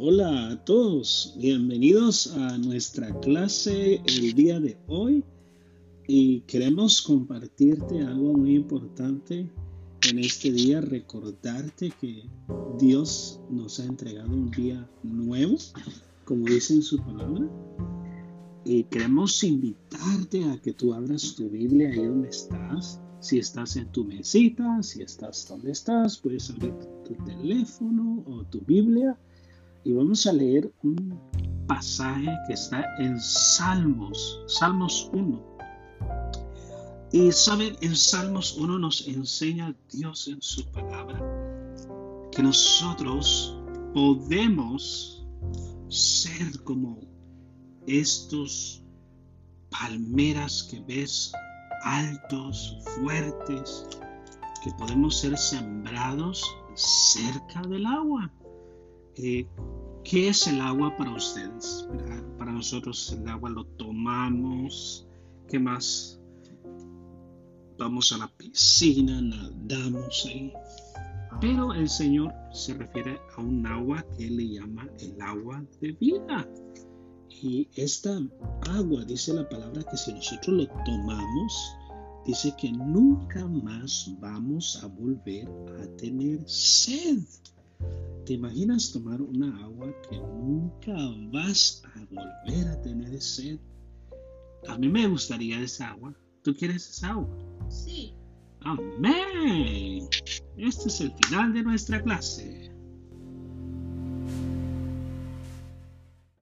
Hola a todos, bienvenidos a nuestra clase el día de hoy y queremos compartirte algo muy importante en este día, recordarte que Dios nos ha entregado un día nuevo, como dice en su palabra, y queremos invitarte a que tú abras tu Biblia ahí donde estás. Si estás en tu mesita, si estás donde estás, puedes abrir tu teléfono o tu Biblia y vamos a leer un pasaje que está en Salmos, Salmos 1. Y saben, en Salmos 1 nos enseña Dios en su palabra que nosotros podemos ser como estos palmeras que ves altos, fuertes, que podemos ser sembrados cerca del agua. Eh, ¿Qué es el agua para ustedes? Para nosotros el agua lo tomamos. ¿Qué más? Vamos a la piscina, nadamos ahí. Pero el Señor se refiere a un agua que Él le llama el agua de vida. Y esta agua, dice la palabra, que si nosotros lo tomamos, dice que nunca más vamos a volver a tener sed. ¿Te imaginas tomar una agua que nunca vas a volver a tener sed? A mí me gustaría esa agua. ¿Tú quieres esa agua? Sí. Amén. Este es el final de nuestra clase.